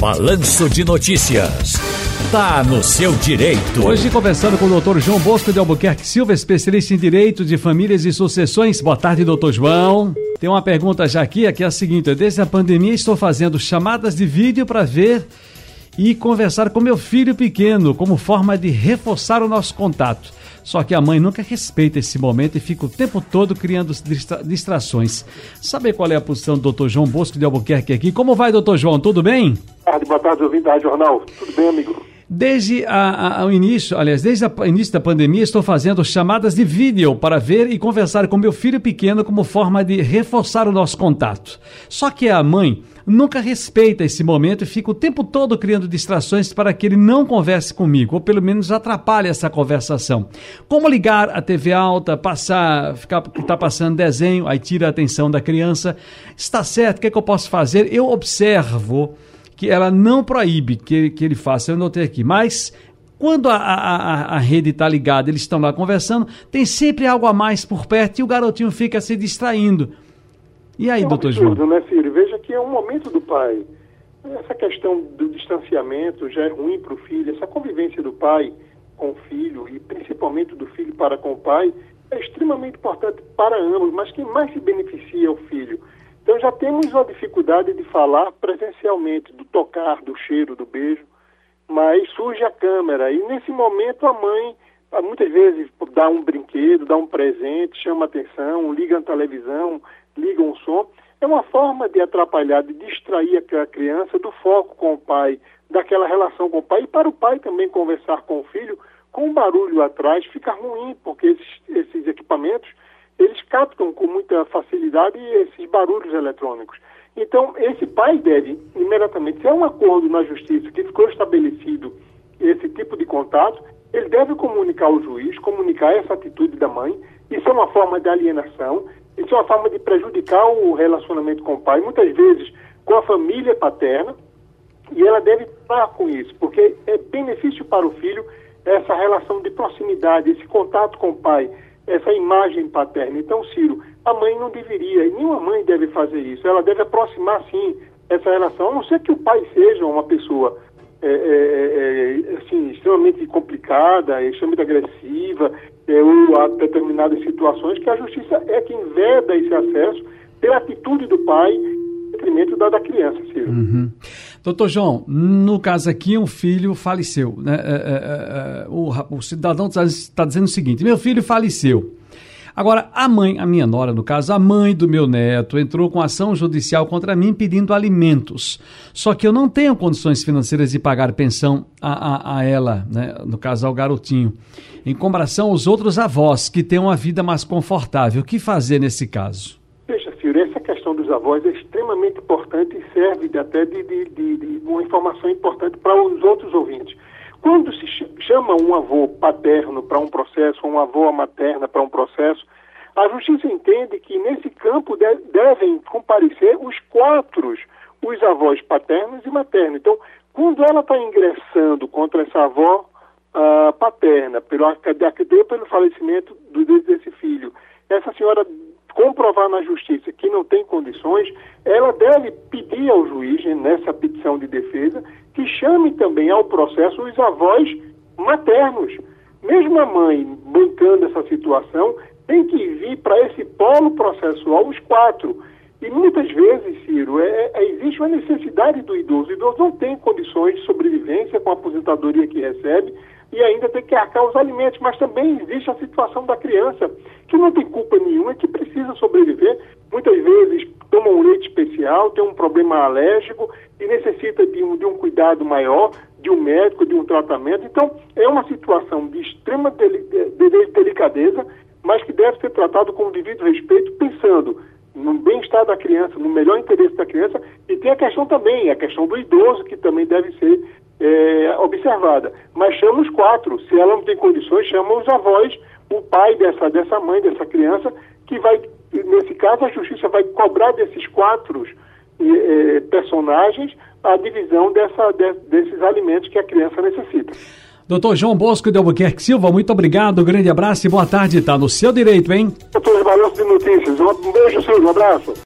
Balanço de Notícias. Tá no seu direito. Hoje conversando com o doutor João Bosco de Albuquerque Silva, especialista em direito de famílias e sucessões. Boa tarde, doutor João. Tem uma pergunta já aqui, aqui é a seguinte: desde a pandemia estou fazendo chamadas de vídeo para ver e conversar com meu filho pequeno, como forma de reforçar o nosso contato. Só que a mãe nunca respeita esse momento e fica o tempo todo criando distra distrações. Saber qual é a posição do doutor João Bosco de Albuquerque aqui? Como vai, doutor João? Tudo bem? Boa tarde, boa tarde, ouvindo da Jornal. Tudo bem, amigo? Desde a, a, o início, aliás, desde o início da pandemia, estou fazendo chamadas de vídeo para ver e conversar com meu filho pequeno como forma de reforçar o nosso contato. Só que a mãe nunca respeita esse momento e fica o tempo todo criando distrações para que ele não converse comigo, ou pelo menos atrapalhe essa conversação. Como ligar a TV alta, passar, ficar tá passando desenho, aí tira a atenção da criança. Está certo, o que, é que eu posso fazer? Eu observo que ela não proíbe que ele, que ele faça, eu notei aqui, mas quando a, a, a rede está ligada, eles estão lá conversando, tem sempre algo a mais por perto e o garotinho fica se distraindo. E aí, é um doutor absurdo, João? né, Ciro? Veja que é um momento do pai. Essa questão do distanciamento já é ruim para o filho. Essa convivência do pai com o filho, e principalmente do filho para com o pai, é extremamente importante para ambos, mas quem mais se beneficia é o filho. Então já temos a dificuldade de falar presencialmente, do tocar, do cheiro, do beijo, mas surge a câmera e nesse momento a mãe muitas vezes dá um brinquedo, dá um presente, chama atenção, liga a televisão, liga um som. É uma forma de atrapalhar, de distrair aquela criança do foco com o pai, daquela relação com o pai e para o pai também conversar com o filho com um barulho atrás fica ruim, porque esses, esses equipamentos eles captam com muita facilidade esses barulhos eletrônicos. Então, esse pai deve, imediatamente, se é um acordo na justiça que ficou estabelecido esse tipo de contato, ele deve comunicar ao juiz, comunicar essa atitude da mãe. Isso é uma forma de alienação, isso é uma forma de prejudicar o relacionamento com o pai, muitas vezes com a família paterna, e ela deve parar com isso, porque é benefício para o filho essa relação de proximidade, esse contato com o pai essa imagem paterna. Então, Ciro, a mãe não deveria, e nenhuma mãe deve fazer isso. Ela deve aproximar, sim, essa relação, a não ser que o pai seja uma pessoa é, é, é, é assim, extremamente complicada, extremamente agressiva, é, ou a determinadas situações, que a justiça é quem veda esse acesso pela atitude do pai detrimento da, da criança, Ciro. Uhum. Doutor João, no caso aqui, um filho faleceu. Né? É, é, é, o, o, cidadão está dizendo o seguinte: meu filho faleceu. Agora, a mãe, a minha nora, no caso, a mãe do meu neto, entrou com ação judicial contra mim pedindo alimentos. Só que eu não tenho condições financeiras de pagar pensão a, a, a ela, né? no caso ao garotinho, em comparação aos outros avós que têm uma vida mais confortável. O que fazer nesse caso? Dos avós é extremamente importante e serve até de, de, de, de uma informação importante para os outros ouvintes. Quando se chama um avô paterno para um processo, um avô materna para um processo, a justiça entende que nesse campo de, devem comparecer os quatro, os avós paternos e maternos. Então, quando ela está ingressando contra essa avó uh, paterna, pelo, pelo falecimento do, desse filho, essa senhora comprovar na justiça que não tem condições, ela deve pedir ao juiz, nessa petição de defesa, que chame também ao processo os avós maternos. Mesmo a mãe bancando essa situação, tem que vir para esse polo processual os quatro. E muitas vezes, Ciro, é, é, existe uma necessidade do idoso. O idoso não tem condições de sobrevivência com a aposentadoria que recebe e ainda tem que arcar os alimentos. Mas também existe a situação da criança, que não tem culpa nenhuma, que precisa sobreviver. Muitas vezes toma um leite especial, tem um problema alérgico e necessita de um, de um cuidado maior, de um médico, de um tratamento. Então, é uma situação de extrema delicadeza, mas que deve ser tratado com o devido respeito, pensando da criança, no melhor interesse da criança, e tem a questão também, a questão do idoso, que também deve ser é, observada. Mas chama os quatro, se ela não tem condições, chama os avós, o pai dessa, dessa mãe, dessa criança, que vai, nesse caso, a justiça vai cobrar desses quatro é, personagens a divisão dessa, de, desses alimentos que a criança necessita. Doutor João Bosco de Albuquerque Silva, muito obrigado, grande abraço e boa tarde. Está no seu direito, hein? Doutor Balanço de Notícias. Um beijo, senhor, um abraço.